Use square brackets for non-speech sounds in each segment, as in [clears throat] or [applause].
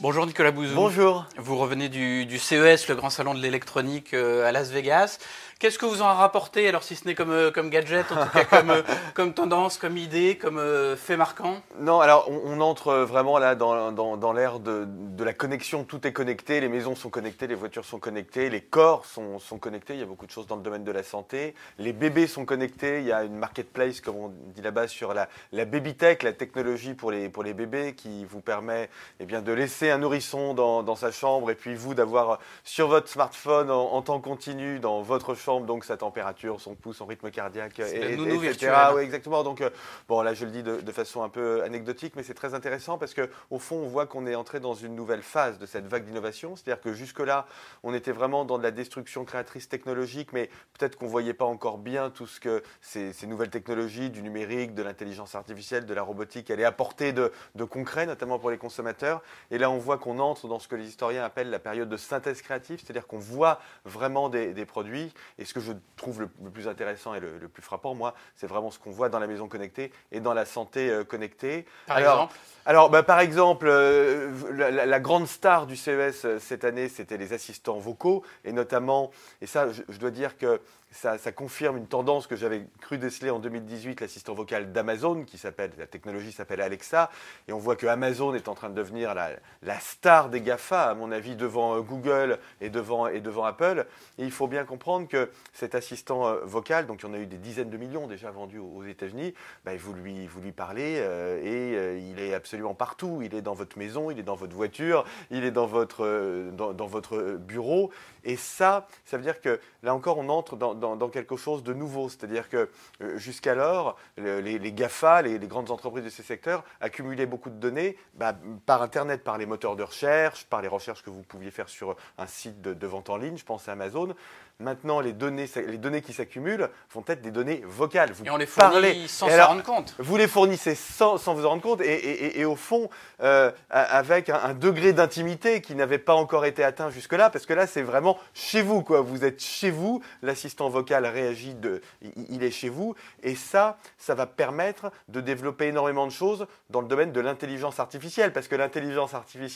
Bonjour Nicolas Bouzou. Bonjour. Vous revenez du, du CES, le grand salon de l'électronique euh, à Las Vegas. Qu'est-ce que vous en rapportez, alors si ce n'est comme, euh, comme gadget, en tout cas comme, euh, [laughs] comme tendance, comme idée, comme fait marquant? Non, alors on, on entre vraiment là dans, dans, dans l'ère de, de la connexion. Tout est connecté, les maisons sont connectées, les voitures sont connectées, les corps sont, sont connectés. Il y a beaucoup de choses dans le domaine de la santé. Les bébés sont connectés. Il y a une marketplace, comme on dit là-bas, sur la, la baby tech, la technologie pour les, pour les bébés qui vous permet eh bien, de laisser un nourrisson dans, dans sa chambre et puis vous d'avoir sur votre smartphone en, en temps continu dans votre chambre donc sa température, son pouls, son rythme cardiaque, et, nounou etc. Oui, exactement. Donc, euh, bon, là, je le dis de, de façon un peu anecdotique, mais c'est très intéressant parce que, au fond, on voit qu'on est entré dans une nouvelle phase de cette vague d'innovation. C'est-à-dire que jusque-là, on était vraiment dans de la destruction créatrice technologique, mais peut-être qu'on voyait pas encore bien tout ce que ces, ces nouvelles technologies, du numérique, de l'intelligence artificielle, de la robotique, allaient apporter de, de concret, notamment pour les consommateurs. Et là, on voit qu'on entre dans ce que les historiens appellent la période de synthèse créative, c'est-à-dire qu'on voit vraiment des, des produits. Et ce que je trouve le, le plus intéressant et le, le plus frappant, moi, c'est vraiment ce qu'on voit dans la maison connectée et dans la santé euh, connectée. Par Alors, exemple alors, bah, par exemple, euh, la, grande star du CES euh, cette année, c'était les assistants vocaux, et notamment, et ça, je, je dois dire que ça, ça confirme une tendance que j'avais cru déceler en 2018, l'assistant vocal d'Amazon, qui s'appelle, la technologie s'appelle Alexa, et on voit que Amazon est en train de devenir la, la star des GAFA, à mon avis, devant euh, Google et devant, Apple. Et il faut bien comprendre que cet assistant euh, vocal, donc il y en a eu des dizaines de millions déjà vendus aux États-Unis, bah, vous, lui, vous lui parlez euh, et il est absolument partout. Il est dans votre maison, il est dans votre voiture, il est dans votre, dans, votre bureau. Et ça, ça veut dire que là encore, on entre dans, quelque chose de nouveau. C'est-à-dire que jusqu'alors, le- les, GAFA, les, les grandes entreprises de ces secteurs, accumulaient beaucoup de données bah, par Internet, par les moteurs de recherche, par les recherches que vous pouviez faire sur un site de, de vente en ligne, je pense à Amazon. Maintenant, les données, les données qui s'accumulent vont être des données vocales. Vous Et on les parlez. fournit sans Et s'en rendre compte. vous les fournissez sans, sans vous en rendre compte et, et- et- et au fond, euh, avec un, un degré d'intimité qui n'avait pas encore été atteint jusque-là, parce que là, c'est vraiment chez vous, quoi. Vous êtes chez vous, l'assistant vocal réagit, de, il est chez vous, et ça, ça va permettre de développer énormément de choses dans le domaine de l'intelligence artificielle, parce que l'intelligence artificielle,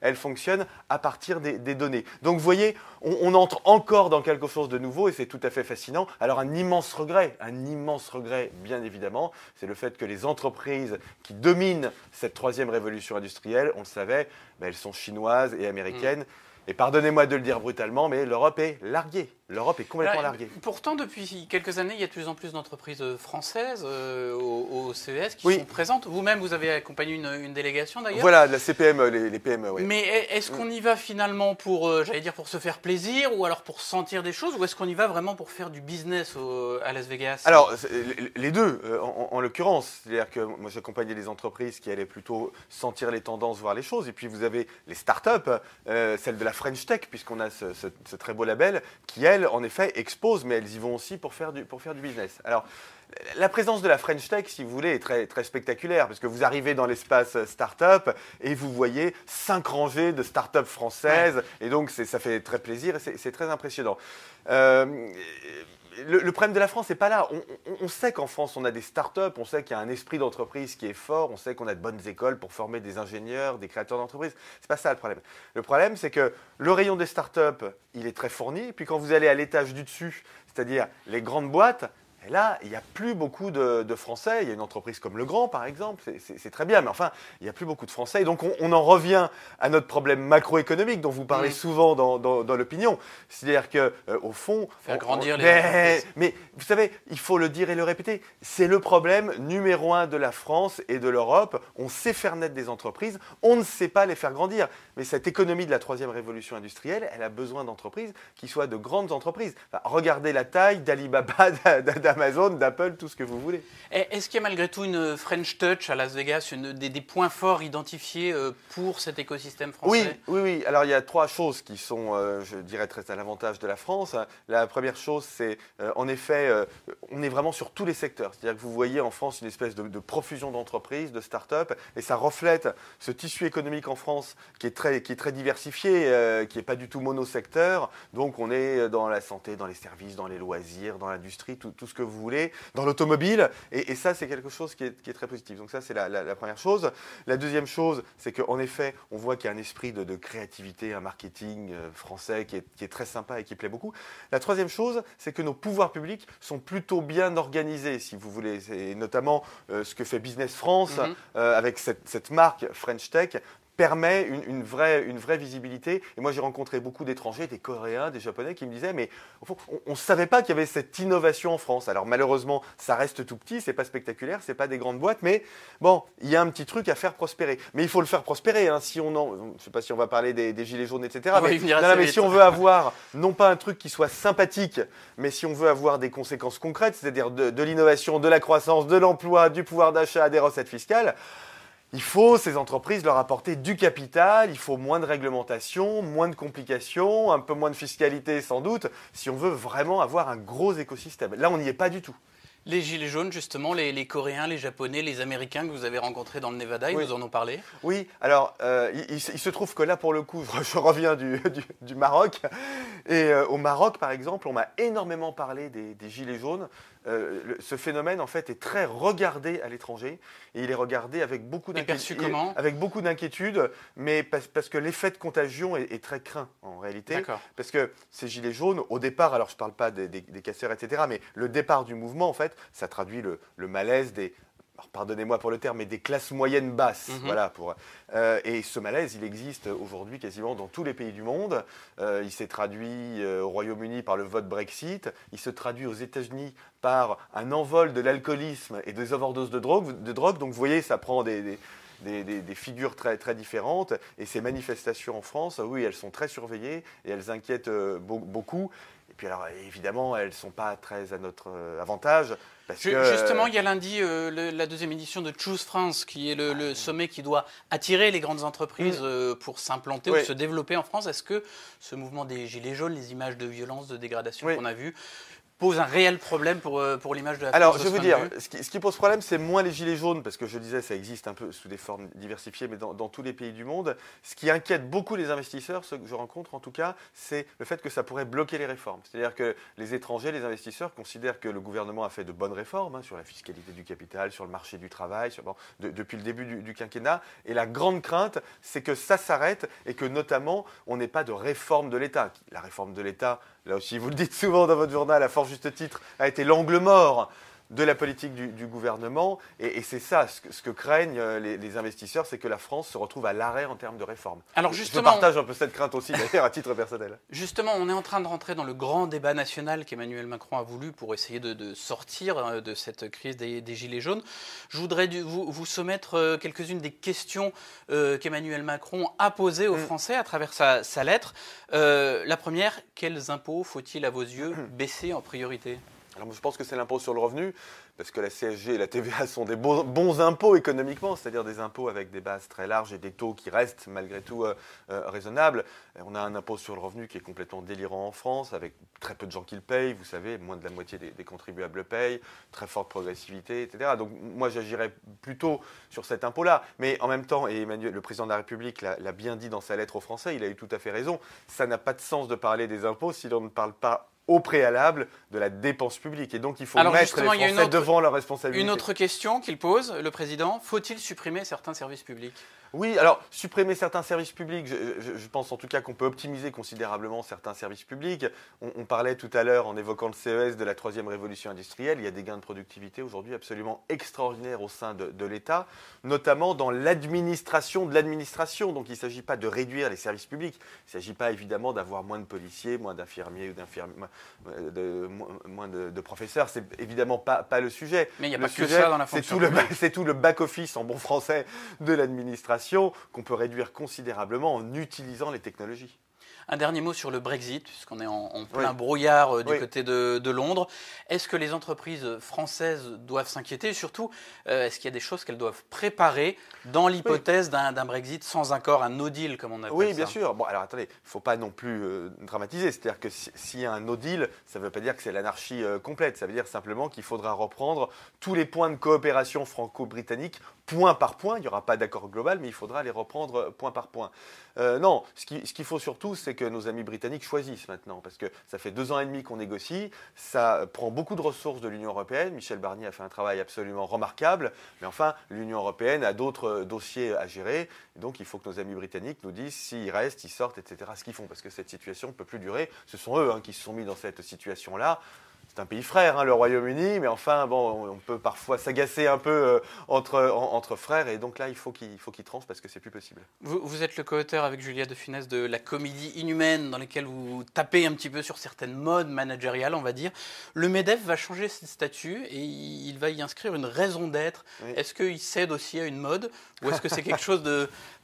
elle fonctionne à partir des, des données. Donc, vous voyez, on, on entre encore dans quelque chose de nouveau, et c'est tout à fait fascinant. Alors, un immense regret, un immense regret, bien évidemment, c'est le fait que les entreprises qui dominent cette troisième révolution industrielle, on le savait, ben, elles sont chinoises et américaines. Et pardonnez-moi de le dire brutalement, mais l'Europe est larguée. L'Europe est complètement larguée. Pourtant, depuis quelques années, il y a de plus en plus d'entreprises euh, françaises euh, au, au CES qui Oui. sont présentes. Vous-même, vous avez accompagné une, une délégation d'ailleurs. Voilà, la CPME, les, les PME, oui. Mais est- est-ce qu'on y va finalement pour, euh, j'allais dire, pour se faire plaisir ou alors pour sentir des choses ou est-ce qu'on y va vraiment pour faire du business au- à Las Vegas? Alors, les- deux, euh, en, en l'occurrence. C'est-à-dire que moi, j'accompagnais des entreprises qui allaient plutôt sentir les tendances, voir les choses. Et puis, vous avez les startups, euh, celles de la French Tech, puisqu'on a ce, ce- ce très beau label, qui, elles, en effet, exposent, mais elles y vont aussi pour faire du, pour faire du business. Alors, la présence de la French Tech, si vous voulez, est très, très spectaculaire, parce que vous arrivez dans l'espace euh, startup et vous voyez cinq rangées de startups françaises, et donc ça fait très plaisir et c'est c'est très impressionnant. Euh, le, problème de la France n'est pas là. On sait qu'en France, on a des startups, on sait qu'il y a un esprit d'entreprise qui est fort, on sait qu'on a de bonnes écoles pour former des ingénieurs, des créateurs d'entreprises. C'est pas ça le problème. Le problème, c'est que le rayon des startups, il est très fourni. Puis quand vous allez à l'étage du dessus, c'est-à-dire les grandes boîtes, et là, il n'y a plus beaucoup de, de Français. Il y a une entreprise comme Legrand, par exemple, c'est- très bien, mais enfin, il n'y a plus beaucoup de Français. Et donc, on, on en revient à notre problème macroéconomique dont vous parlez Mm. souvent dans, dans- dans l'opinion. C'est-à-dire que, euh, au fond, Faire on- grandir on- les mais, entreprises. mais vous savez, il faut le dire et le répéter. C'est le problème numéro un de la France et de l'Europe. On sait faire naître des entreprises, on ne sait pas les faire grandir. Mais cette économie de la troisième révolution industrielle, elle a besoin d'entreprises qui soient de grandes entreprises. Enfin, regardez la taille d'Alibaba, [laughs] d'Amazon, d'Apple, tout ce que vous voulez. Est-ce qu'il y a malgré tout une French Touch à Las Vegas, une, des, des points forts identifiés euh, pour cet écosystème Oui, français oui, oui. Alors il y a trois choses qui sont, euh, je dirais, très à l'avantage de la France. La première chose, c'est euh, en effet, euh, on est vraiment sur tous les secteurs. C'est-à-dire que vous voyez en France une espèce de, de profusion d'entreprises, de start-up, et ça reflète ce tissu économique en France qui est très, qui est très diversifié, qui n'est pas du tout monosecteur. Donc on est dans la santé, dans les services, dans les loisirs, dans l'industrie, tout, tout ce que que vous voulez, dans l'automobile. Et, ça, c'est quelque chose qui est, très positif. Donc ça, c'est la, première chose. La deuxième chose, c'est qu'en effet, on voit qu'il y a un esprit de, créativité, un marketing euh, français qui est, très sympa et qui plaît beaucoup. La troisième chose, c'est que nos pouvoirs publics sont plutôt bien organisés, si vous voulez. Et notamment euh, ce que fait Business France mhm. euh, avec cette, cette marque French Tech permet une, vraie, une vraie visibilité. Et moi, j'ai rencontré beaucoup d'étrangers, des Coréens, des Japonais, qui me disaient, mais on ne savait pas qu'il y avait cette innovation en France. Alors malheureusement, ça reste tout petit, c'est pas spectaculaire, c'est pas des grandes boîtes, mais bon, il y a un petit truc à faire prospérer. Mais il faut le faire prospérer. Hein, si on en, je sais pas si on va parler des, gilets jaunes, etc. mais, mais si on veut avoir non pas un truc qui soit sympathique, mais si on veut avoir des conséquences concrètes, c'est-à-dire de l'innovation, de la croissance, de l'emploi, du pouvoir d'achat, des recettes fiscales. Il faut, ces entreprises, leur apporter du capital, il faut moins de réglementation, moins de complications, un peu moins de fiscalité sans doute, si on veut vraiment avoir un gros écosystème. Là, on n'y est pas du tout. Les Gilets jaunes, justement, les, Coréens, les Japonais, les Américains que vous avez rencontrés dans le Nevada, ils vous en ont parlé? Oui, alors euh, il, se trouve que là, pour le coup, [laughs] je, reviens du, Maroc. Et euh, au Maroc, par exemple, on m'a énormément parlé des, Gilets jaunes. Euh, ce phénomène, en fait, est très regardé à l'étranger et il est regardé avec beaucoup d'inquiétude. Avec beaucoup d'inquiétude, mais parce, que l'effet de contagion est, très craint en réalité. Parce que ces gilets jaunes, au départ, alors je ne parle pas des, des, casseurs, etc., mais le départ du mouvement, en fait, ça traduit le, le malaise des pardonnez-moi pour le terme, mais des classes moyennes basses. Mhm. Voilà, pour, euh, et ce malaise, il existe aujourd'hui quasiment dans tous les pays du monde. Euh, il s'est traduit euh, au Royaume-Uni par le vote Brexit. Il se traduit aux États-Unis par un envol de l'alcoolisme et des overdoses de drogue. De drogue. Donc vous voyez, ça prend des, des, des, figures très, très différentes. Et ces manifestations en France, oui, elles sont très surveillées et elles inquiètent beaucoup. Et puis alors, évidemment, elles ne sont pas très à notre avantage Justement, il y a lundi euh, la deuxième édition de Choose France, qui est le, sommet qui doit attirer les grandes entreprises mm. euh, pour s'implanter ou se développer en France. Est-ce que ce mouvement des Gilets jaunes, les images de violence, de dégradation qu'on a vues, pose un réel problème pour, euh, pour l'image de la Alors, je vais vous dire, ce qui, ce qui, pose problème, c'est moins les gilets jaunes, parce que je disais, ça existe un peu sous des formes diversifiées, mais dans, dans, tous les pays du monde. Ce qui inquiète beaucoup les investisseurs, ceux que je rencontre en tout cas, c'est le fait que ça pourrait bloquer les réformes. C'est-à-dire que les étrangers, les investisseurs considèrent que le gouvernement a fait de bonnes réformes hein, sur la fiscalité du capital, sur le marché du travail, sur, bon, depuis le début du, du, quinquennat. Et la grande crainte, c'est que ça s'arrête et que notamment, on n'ait pas de réforme de l'État. La réforme de l'État, là aussi vous le dites souvent dans votre journal à fort juste titre, a été l'angle mort de la politique du, gouvernement. Et, c'est ça, ce que, craignent euh, les, investisseurs, c'est que la France se retrouve à l'arrêt en termes de réforme. Alors justement, je partage un peu cette crainte aussi, d'ailleurs, à titre personnel. [laughs] Justement, on est en train de rentrer dans le grand débat national qu'Emmanuel Macron a voulu pour essayer de, sortir euh, de cette crise des, Gilets jaunes. Je voudrais vous, soumettre euh, quelques-unes des questions qu'Emmanuel Macron a posées aux mm. Français à travers sa, sa lettre. la première, quels impôts faut-il, à vos yeux, [clears throat] baisser en priorité? Alors je pense que c'est l'impôt sur le revenu, parce que la CSG et la TVA sont des bons, impôts économiquement, c'est-à-dire des impôts avec des bases très larges et des taux qui restent malgré tout euh, euh, raisonnables. on a un impôt sur le revenu qui est complètement délirant en France, avec très peu de gens qui le payent, vous savez, moins de la moitié des, contribuables le payent, très forte progressivité, etc. Donc moi j'agirais plutôt sur cet impôt-là. Mais en même temps, et Emmanuel, le président de la République l'a bien dit dans sa lettre aux Français, il a eu tout à fait raison, ça n'a pas de sens de parler des impôts si l'on ne parle pas au préalable de la dépense publique. Et donc, il faut mettre les Français devant leurs responsabilités. Une autre question qu'il pose, le président, faut-il supprimer certains services publics? Oui, alors supprimer certains services publics, je, pense en tout cas qu'on peut optimiser considérablement certains services publics. On, parlait tout à l'heure en évoquant le CES de la troisième révolution industrielle. Il y a des gains de productivité aujourd'hui absolument extraordinaires au sein de, l'État, notamment dans l'administration de l'administration. Donc il ne s'agit pas de réduire les services publics. Il ne s'agit pas évidemment d'avoir moins de policiers, moins d'infirmiers ou d'infirmiers, de, moins de, professeurs. C'est évidemment pas, pas le sujet. Mais il n'y a pas que ça dans la fonction C'est tout le back-office en bon français de l'administration qu'on peut réduire considérablement en utilisant les technologies. Un dernier mot sur le Brexit, puisqu'on est en, plein brouillard euh, du côté de, Londres. Est-ce que les entreprises françaises doivent s'inquiéter? Surtout, euh, est-ce qu'il y a des choses qu'elles doivent préparer dans l'hypothèse d'un Brexit sans accord, un no deal, comme on appelle oui, ça? Oui, bien sûr. Bon, alors attendez, il ne faut pas non plus euh, dramatiser. C'est-à-dire que s'il y a un no deal, ça ne veut pas dire que c'est l'anarchie complète. Ça veut dire simplement qu'il faudra reprendre tous les points de coopération franco-britannique point par point. Il n'y aura pas d'accord global, mais il faudra les reprendre point par point. non, ce qu'il faut surtout, c'est que nos amis britanniques choisissent maintenant, parce que ça fait deux ans et demi qu'on négocie, ça prend beaucoup de ressources de l'Union européenne. Michel Barnier a fait un travail absolument remarquable, mais enfin, l'Union européenne a d'autres dossiers à gérer, donc il faut que nos amis britanniques nous disent s'ils restent, ils sortent, etc., ce qu'ils font, parce que cette situation ne peut plus durer. Ce sont eux hein, qui se sont mis dans cette situation-là c'est un pays frère, hein, le Royaume-Uni, mais enfin, bon, on peut parfois s'agacer un peu euh, entre, entre frères, et donc là, il faut qu'il faut qu'il tranche parce que c'est plus possible. Vous, êtes le co-auteur avec Julia de Funès de la comédie inhumaine, dans laquelle vous tapez un petit peu sur certaines modes managériales, on va dire. Le MEDEF va changer ses statuts et il va y inscrire une raison d'être. Est-ce qu'il cède aussi à une mode, ou est-ce que c'est [laughs] quelque chose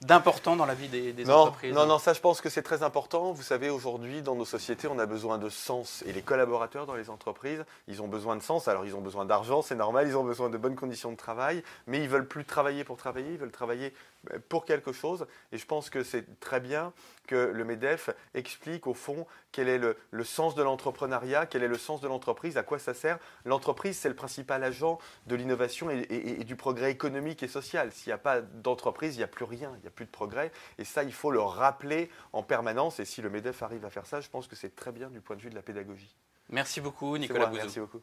d'important dans la vie des, des entreprises Non, non, ça, je pense que c'est très important. Vous savez, aujourd'hui, dans nos sociétés, on a besoin de sens, et les collaborateurs dans les entreprises ils ont besoin de sens. Alors, ils ont besoin d'argent, c'est normal, ils ont besoin de bonnes conditions de travail, mais ils veulent plus travailler pour travailler, ils veulent travailler euh, pour quelque chose. Et je pense que c'est très bien que le MEDEF explique au fond quel est le, sens de l'entrepreneuriat, quel est le sens de l'entreprise, à quoi ça sert. L'entreprise, c'est le principal agent de l'innovation et, et, du progrès économique et social. S'il n'y a pas d'entreprise, il n'y a plus rien, il n'y a plus de progrès. Et ça, il faut le rappeler en permanence. Et si le MEDEF arrive à faire ça, je pense que c'est très bien du point de vue de la pédagogie. Merci beaucoup, Nicolas moi, Merci beaucoup.